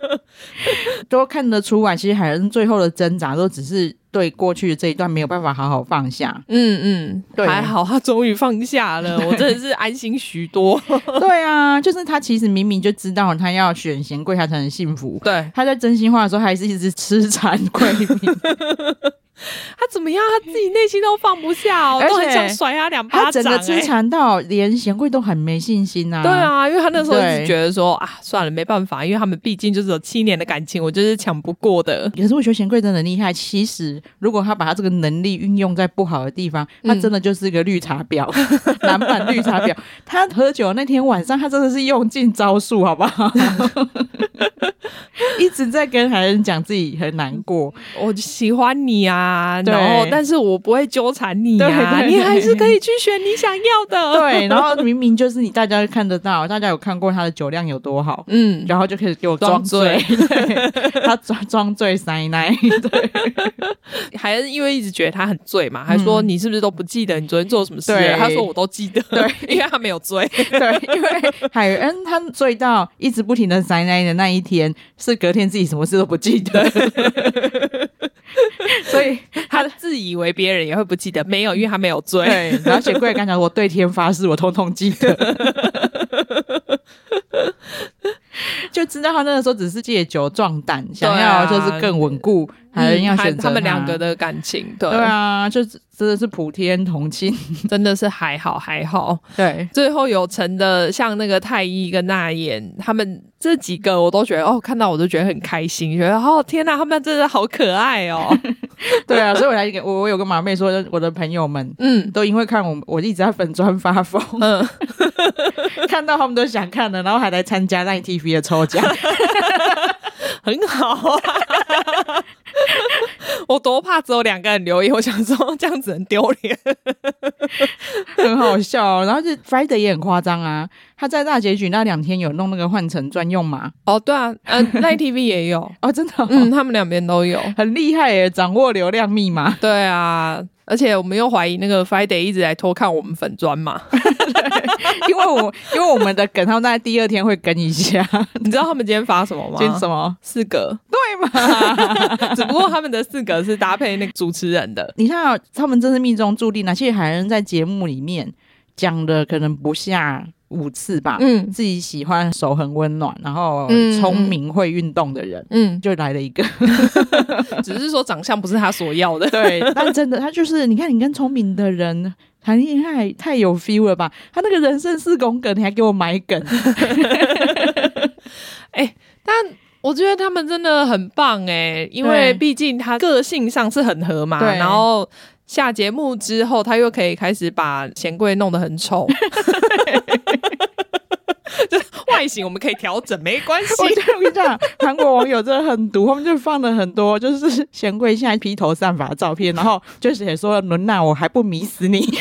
都看得出来，其实海恩最后的挣扎都只是。对过去的这一段没有办法好好放下，嗯嗯，对，还好他终于放下了，我真的是安心许多。对啊，就是他其实明明就知道他要选贤贵，他才能幸福。对，他在真心话的时候还是一直痴缠闺蜜。他怎么样？他自己内心都放不下哦，都很想甩他两巴掌。他整个痴缠到连贤贵都很没信心呐。对啊，因为他那时候一直觉得说啊，算了，没办法，因为他们毕竟就是有七年的感情，我就是抢不过的。可是我觉得贤贵真的很厉害。其实如果他把他这个能力运用在不好的地方，他真的就是一个绿茶婊，男版绿茶婊。他喝酒那天晚上，他真的是用尽招数，好不好？一直在跟海恩讲自己很难过，我喜欢你啊，然后但是我不会纠缠你啊，你还是可以去选你想要的。对，然后明明就是你，大家看得到，大家有看过他的酒量有多好，嗯，然后就开始给我装醉，他装装醉塞奶，对，海恩因为一直觉得他很醉嘛，还说你是不是都不记得你昨天做什么事？他说我都记得，对，因为他没有醉，对，因为海恩他醉到一直不停的塞奶的那一天是。隔天自己什么事都不记得，所以他自以为别人也会不记得，没有，因为他没有追。对，然后雪柜刚讲，我对天发誓，我通通记得。就知道他那个时候只是借酒壮胆，想要就是更稳固，还是要选择他们两个的感情。对，对啊，就真的是普天同庆，真的是还好还好。对，最后有成的像那个太一跟那言，他们这几个我都觉得哦，看到我都觉得很开心，觉得哦天哪，他们真的好可爱哦。对啊，所以我来给我我有个马妹说，我的朋友们嗯，都因为看我我一直在粉砖发疯，嗯，看到他们都想看了，然后还来参加 LINE TV 的抽奖，很好啊。我多怕只有两个人留言，我想说这样子很丢脸，很好笑。然后就 Friday 也很夸张啊，他在大结局那两天有弄那个换乘专用码。哦，对啊，嗯，LINE TV 也有哦，真的，哦，嗯，他们两边都有，很厉害耶，掌握流量密码。对啊。而且我们又怀疑那个 Friday 一直在偷看我们粉砖嘛，因为我因为我们的梗，他们在第二天会跟一下。你知道他们今天发什么吗？今天什么？四格？对嘛？只不过他们的四格是搭配那个主持人的。你看，他们真是命中注定。那些海人在节目里面讲的可能不下。五次吧，嗯，自己喜欢手很温暖，然后聪明会运动的人，嗯，就来了一个，只是说长相不是他所要的，对，但真的他就是，你看你跟聪明的人谈恋爱太有 feel 了吧？他那个人生四宫格，你还给我买梗，哎、欸，但我觉得他们真的很棒哎、欸，因为毕竟他个性上是很合嘛，然后。下节目之后，他又可以开始把贤贵弄得很丑，就外形我们可以调整，没关系。我跟你讲，韩国网友真的很毒，他们就放了很多就是贤贵现在披头散发的照片，然后就写说：“伦娜，我还不迷死你。”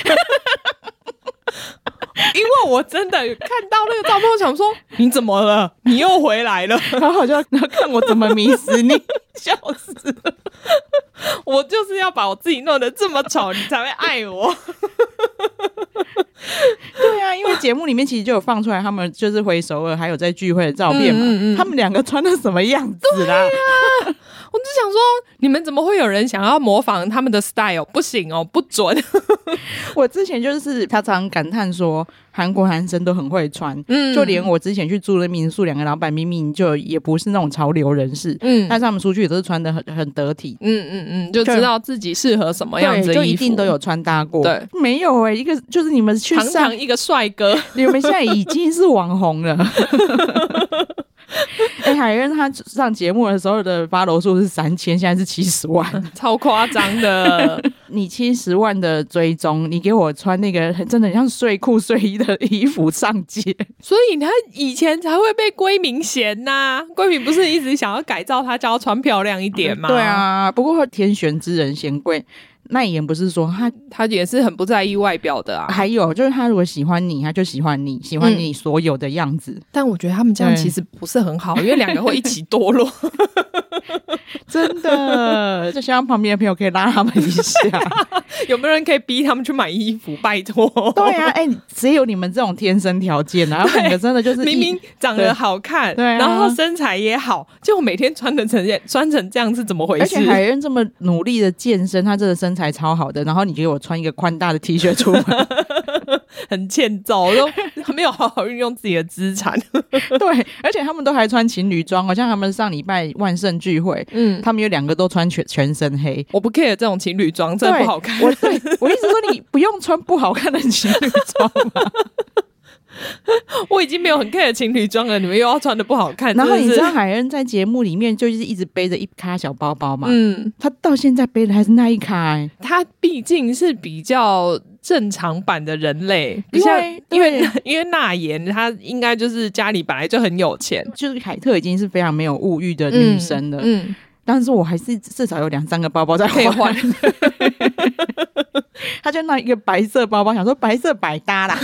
因为我真的看到那个照片，我想说：“你怎么了？你又回来了？”然后好像要看我怎么迷死你，笑死了。我就是要把我自己弄得这么丑，你才会爱我。对啊，因为节目里面其实就有放出来，他们就是回首尔还有在聚会的照片嘛。嗯嗯嗯，他们两个穿的什么样子啦？我就想说，你们怎么会有人想要模仿他们的 style？不行哦，不准！我之前就是常常感叹说，韩国男生都很会穿，嗯，就连我之前去住的民宿，两个老板明明就也不是那种潮流人士，嗯，但是他们出去也都是穿的很很得体，嗯嗯嗯，就知道自己适合什么样子就一定都有穿搭过。对，没有哎、欸，一个就是你们去上一个帅哥，你们现在已经是网红了。哎、欸，海恩他上节目的时候的 follow 数是三千，现在是七十万，超夸张的。你七十万的追踪，你给我穿那个真的很像睡裤睡衣的衣服上街，所以他以前才会被闺明嫌呐、啊。闺明不是一直想要改造他，叫他穿漂亮一点吗？对啊，不过天选之人嫌贵。那也不是说他他也是很不在意外表的啊，还有就是他如果喜欢你，他就喜欢你，喜欢你所有的样子。嗯、但我觉得他们这样其实不是很好，因为两个会一起堕落。真的，就希望旁边的朋友可以拉他们一下。有没有人可以逼他们去买衣服？拜托。对啊，哎、欸，只有你们这种天生条件啊，然后两个真的就是明明长得好看，对，然后身材也好，结果每天穿的成穿成这样是怎么回事？而且海燕这么努力的健身，他这个身材超好的，然后你给我穿一个宽大的 T 恤出门，很欠揍，都没有好好运用自己的资产。对，而且他们都还穿情侣装，好像他们上礼拜万圣聚会，嗯，他们有两个都穿全全身黑。我不 care 这种情侣装，真的不好看。我对我一直说，你不用穿不好看的情侣装吗？我已经没有很 care 情侣装了，你们又要穿的不好看。然后你知道海恩在节目里面就是一直背着一卡小包包嘛？嗯，他到现在背的还是那一卡、欸。他毕竟是比较正常版的人类，因为 因为因为那言他应该就是家里本来就很有钱，就是凯特已经是非常没有物欲的女生了。嗯，嗯，但是我还是至少有两三个包包在换。他就拿一个白色包包，想说白色百搭啦。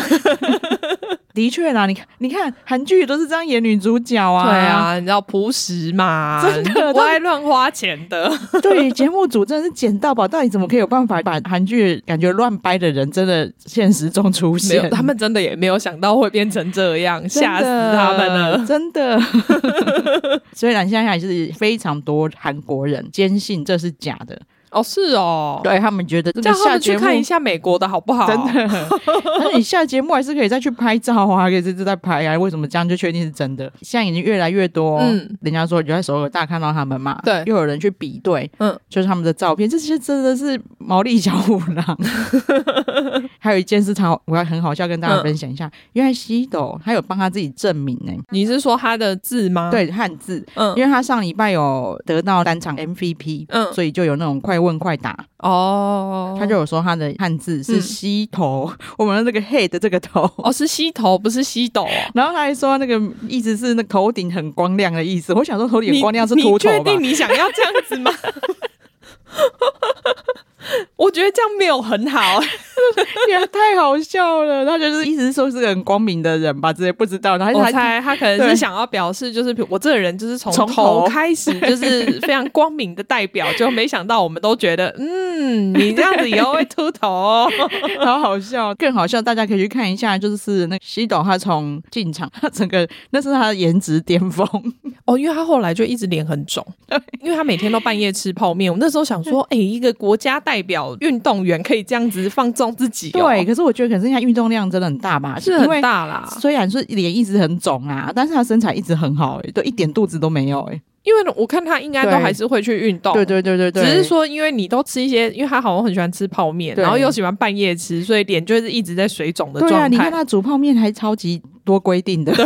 的确啦，你看，你看韩剧都是这样演女主角啊。对啊，你知道朴实嘛，真的不爱乱花钱的。对，节目组真的是捡到宝，到底怎么可以有办法把韩剧感觉乱掰的人，真的现实中出现？他们真的也没有想到会变成这样，吓死他们了，真的。虽然现在还是非常多韩国人坚信这是假的。哦，是哦，对他们觉得这个下去看一下美国的好不好？真的，那你下节目还是可以再去拍照啊，可以一直在拍啊。为什么这样就确定是真的？现在已经越来越多，嗯，人家说你就在首尔大看到他们嘛，对，又有人去比对，嗯，就是他们的照片，这些真的是毛利小五郎。还有一件事，他我要很好笑跟大家分享一下，因为西斗他有帮他自己证明呢。你是说他的字吗？对，汉字，嗯，因为他上礼拜有得到单场 MVP，嗯，所以就有那种快问快答哦，他就有说他的汉字是西头，嗯、我们的那个 head 这个头哦是西头，不是西斗。然后他还说那个意思是那头顶很光亮的意思。我想说头顶光亮是秃头吧？你确定你想要这样子吗？我觉得这样没有很好，也太好笑了。他就是意思是说是个很光明的人吧，这些不知道。然后我猜他可能是想要表示，就是我这个人就是从头开始就是非常光明的代表，就没想到我们都觉得，嗯，你这样子以后会秃头哦，好好笑。更好笑，大家可以去看一下，就是那个西斗他从进场，他整个那是他的颜值巅峰哦，因为他后来就一直脸很肿，因为他每天都半夜吃泡面。我那时候想说，哎、欸，一个国家代表运动员可以这样子放纵自己、哦，对。可是我觉得，可是他运动量真的很大吧？是很大啦。虽然说脸一直很肿啊，但是他身材一直很好、欸，哎，都一点肚子都没有、欸，哎。因为我看他应该都还是会去运动，对对对对对。只是说，因为你都吃一些，因为他好像很喜欢吃泡面，然后又喜欢半夜吃，所以脸就是一直在水肿的状态。对啊，你看他煮泡面还超级多规定的。对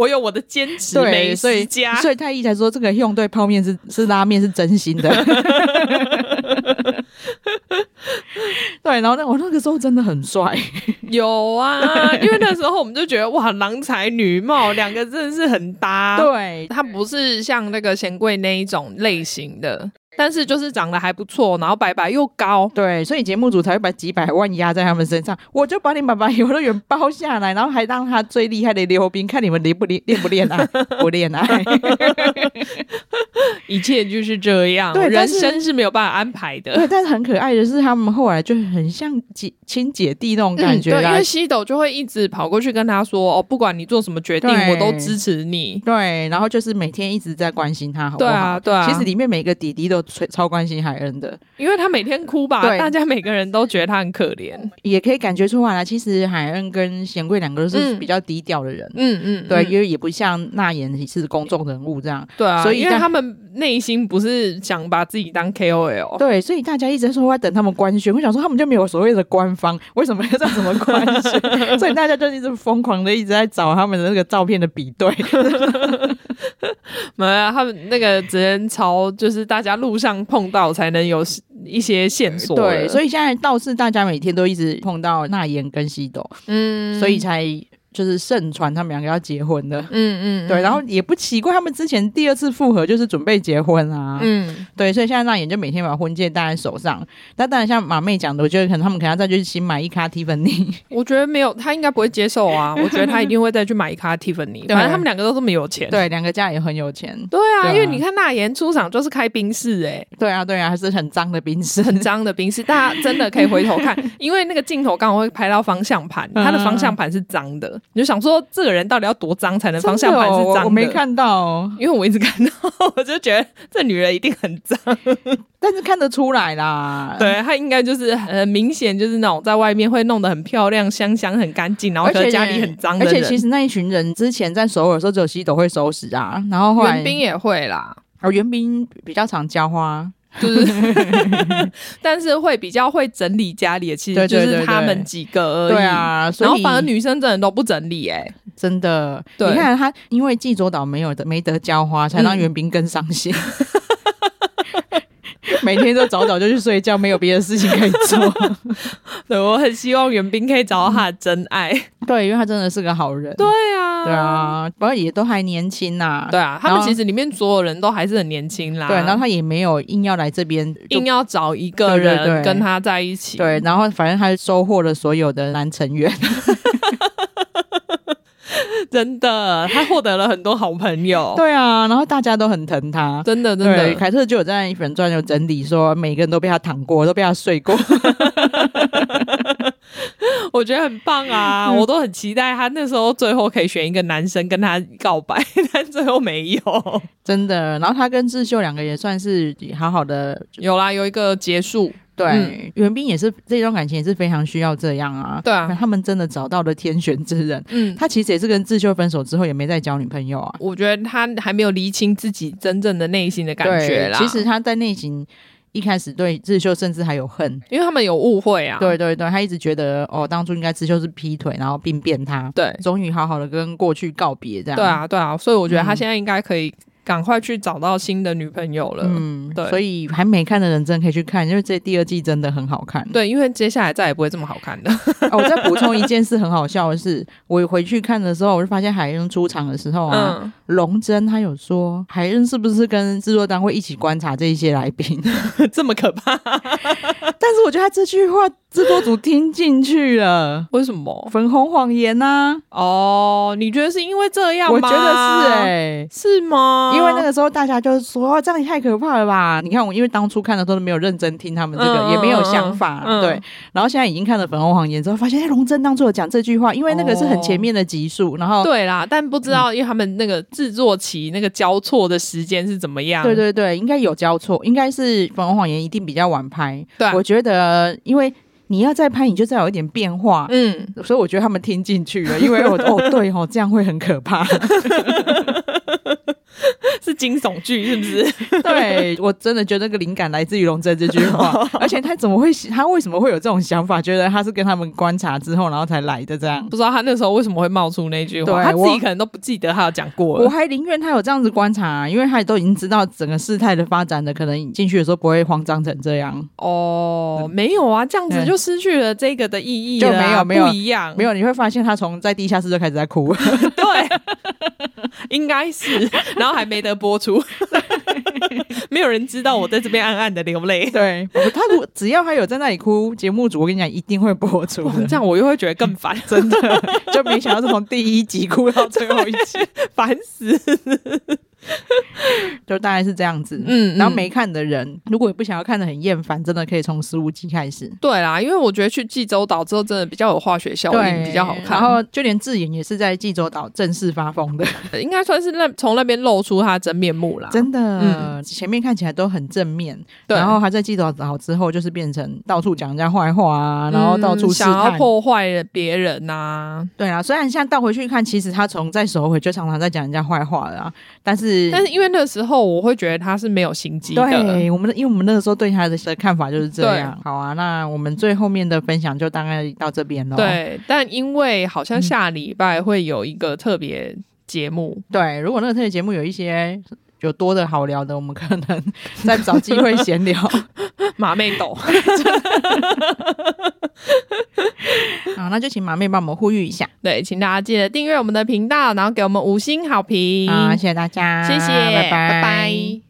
我有我的坚持美食家，所以太医才说这个用对泡面是是拉面是真心的。对，然后那我那个时候真的很帅，有啊，因为那时候我们就觉得哇，郎才女貌，两个真的是很搭。对，他不是像那个贤贵那一种类型的。但是就是长得还不错，然后白白又高，对，所以节目组才会把几百万压在他们身上。我就把你们把游乐园包下来，然后还让他最厉害的溜冰，看你们练不练，练不练啊？不练啊！一切就是这样，对，人生是没有办法安排的。对，但是很可爱的是，他们后来就很像姐亲姐弟那种感觉、嗯。对，因为西斗就会一直跑过去跟他说：“哦，不管你做什么决定，我都支持你。”对，然后就是每天一直在关心他，好不好？对啊，对啊。其实里面每个弟弟都。超关心海恩的，因为他每天哭吧，大家每个人都觉得他很可怜，也可以感觉出来了。其实海恩跟贤贵两个都是比较低调的人，嗯嗯，对，因为也不像娜妍是公众人物这样，对啊，所以因为他们内心不是想把自己当 KOL，对，所以大家一直在说我要等他们官宣，我想说他们就没有所谓的官方，为什么要这样怎么官宣？所以大家就一直疯狂的一直在找他们的那个照片的比对，没有，他们那个只能朝就是大家路上碰。碰到才能有一些线索，对，所以现在倒是大家每天都一直碰到那言跟西斗，嗯，所以才。就是盛传他们两个要结婚的，嗯嗯，对，然后也不奇怪，他们之前第二次复合就是准备结婚啊，嗯，对，所以现在娜妍就每天把婚戒戴在手上。但当然像马妹讲的，我觉得可能他们可能要再去新买一卡蒂芬尼。我觉得没有，他应该不会接受啊。我觉得他一定会再去买一卡蒂芬尼。反正他们两个都这么有钱，对，两个家也很有钱。对啊，因为你看那妍出场就是开宾士，哎，对啊，对啊，还是很脏的宾室，很脏的宾室。大家真的可以回头看，因为那个镜头刚好会拍到方向盘，他的方向盘是脏的，你就想说。这个人到底要多脏才能方向盘是脏我，我没看到，因为我一直看到，我就觉得这女人一定很脏，但是看得出来啦。对，她应该就是很明显，就是那种在外面会弄得很漂亮、香香、很干净，然后觉得家里很脏。而且其实那一群人之前在首尔的时候，只有西斗会收拾啊，然后后来元彬也会啦，而元彬比较常浇花。就是，但是会比较会整理家里的，其实就是他们几个而已。对啊，然后反而女生真的都不整理，哎，真的。对，你看他，因为济州岛没有的没得浇花，才让袁冰更伤心。每天都早早就去睡觉，没有别的事情可以做。对，我很希望袁冰可以找到他的真爱。对，因为他真的是个好人。对啊，对啊，不过也都还年轻呐。对啊，他们其实里面所有人都还是很年轻啦。对，然后他也没有硬要来这边，硬要找一个人跟他在一起。对，然后反正他收获了所有的男成员。真的，他获得了很多好朋友。对啊，然后大家都很疼他，真的真的。凯特就有在粉专有整理说，每个人都被他躺过，都被他睡过。我觉得很棒啊！我都很期待他那时候最后可以选一个男生跟他告白，但最后没有，真的。然后他跟智秀两个也算是好好的，有啦，有一个结束。对，袁彬、嗯、也是这段感情也是非常需要这样啊。对啊，他们真的找到了天选之人。嗯，他其实也是跟智秀分手之后也没再交女朋友啊。我觉得他还没有厘清自己真正的内心的感觉啦。其实他在内心一开始对智秀甚至还有恨，因为他们有误会啊。对对对，他一直觉得哦，当初应该智秀是劈腿，然后并变他。对，终于好好的跟过去告别，这样。对啊，对啊，所以我觉得他现在应该可以。赶快去找到新的女朋友了。嗯，对，所以还没看的人真的可以去看，因为这第二季真的很好看。对，因为接下来再也不会这么好看的。哦，我再补充一件事，很好笑的是，我回去看的时候，我就发现海恩出场的时候啊，嗯、龙真他有说，海恩是不是跟制作单位一起观察这一些来宾，这么可怕？但是我觉得他这句话。制作组听进去了，为什么？粉红谎言呐、啊？哦，你觉得是因为这样吗？我觉得是哎、欸，是吗？因为那个时候大家就说这样也太可怕了吧？你看我，因为当初看的时候都没有认真听他们这个，嗯、也没有想法，嗯、对。然后现在已经看了粉红谎言之后，发现哎，龙珍当初有讲这句话，因为那个是很前面的集数，然后对啦，但不知道因为他们那个制作期那个交错的时间是怎么样？对对对，应该有交错，应该是粉红谎言一定比较晚拍。对、啊，我觉得因为。你要再拍，你就再有一点变化。嗯，所以我觉得他们听进去了，因为我哦对哦，这样会很可怕。是惊悚剧是不是？对，我真的觉得那个灵感来自于龙真这句话，而且他怎么会，他为什么会有这种想法？觉得他是跟他们观察之后，然后才来的这样。不知道他那时候为什么会冒出那句话，他自己可能都不记得他有讲过。我还宁愿他有这样子观察，因为他也都已经知道整个事态的发展的，可能进去的时候不会慌张成这样。哦，没有啊，这样子就失去了这个的意义了，就没有没有不一样，没有你会发现他从在地下室就开始在哭。对。应该是，然后还没得播出，没有人知道我在这边暗暗的流泪。对，他如只要他有在那里哭，节目组我跟你讲一定会播出。这样我又会觉得更烦，真的，就没想到是从第一集哭到最后一集，烦死。就大概是这样子，嗯，然后没看的人，嗯、如果你不想要看的很厌烦，真的可以从十五集开始。对啦，因为我觉得去济州岛之后，真的比较有化学效应，比较好看。然后就连智妍也是在济州岛正式发疯的，应该算是那从那边露出他真面目啦。真的，嗯、前面看起来都很正面，对然后他在济州岛之后，就是变成到处讲人家坏话啊，然后到处、嗯、想要破坏别人呐、啊。对啊，虽然现在倒回去看，其实他从在首回就常常在讲人家坏话啊，但是但是因为那。时候我会觉得他是没有心机的。对，我们因为我们那个时候对他的的看法就是这样。好啊，那我们最后面的分享就大概到这边了。对，但因为好像下礼拜会有一个特别节目。嗯、对，如果那个特别节目有一些有多的好聊的，我们可能再找机会闲聊。马妹抖。好，那就请马妹帮我们呼吁一下。对，请大家记得订阅我们的频道，然后给我们五星好评。好，谢谢大家，谢谢，拜拜。拜拜。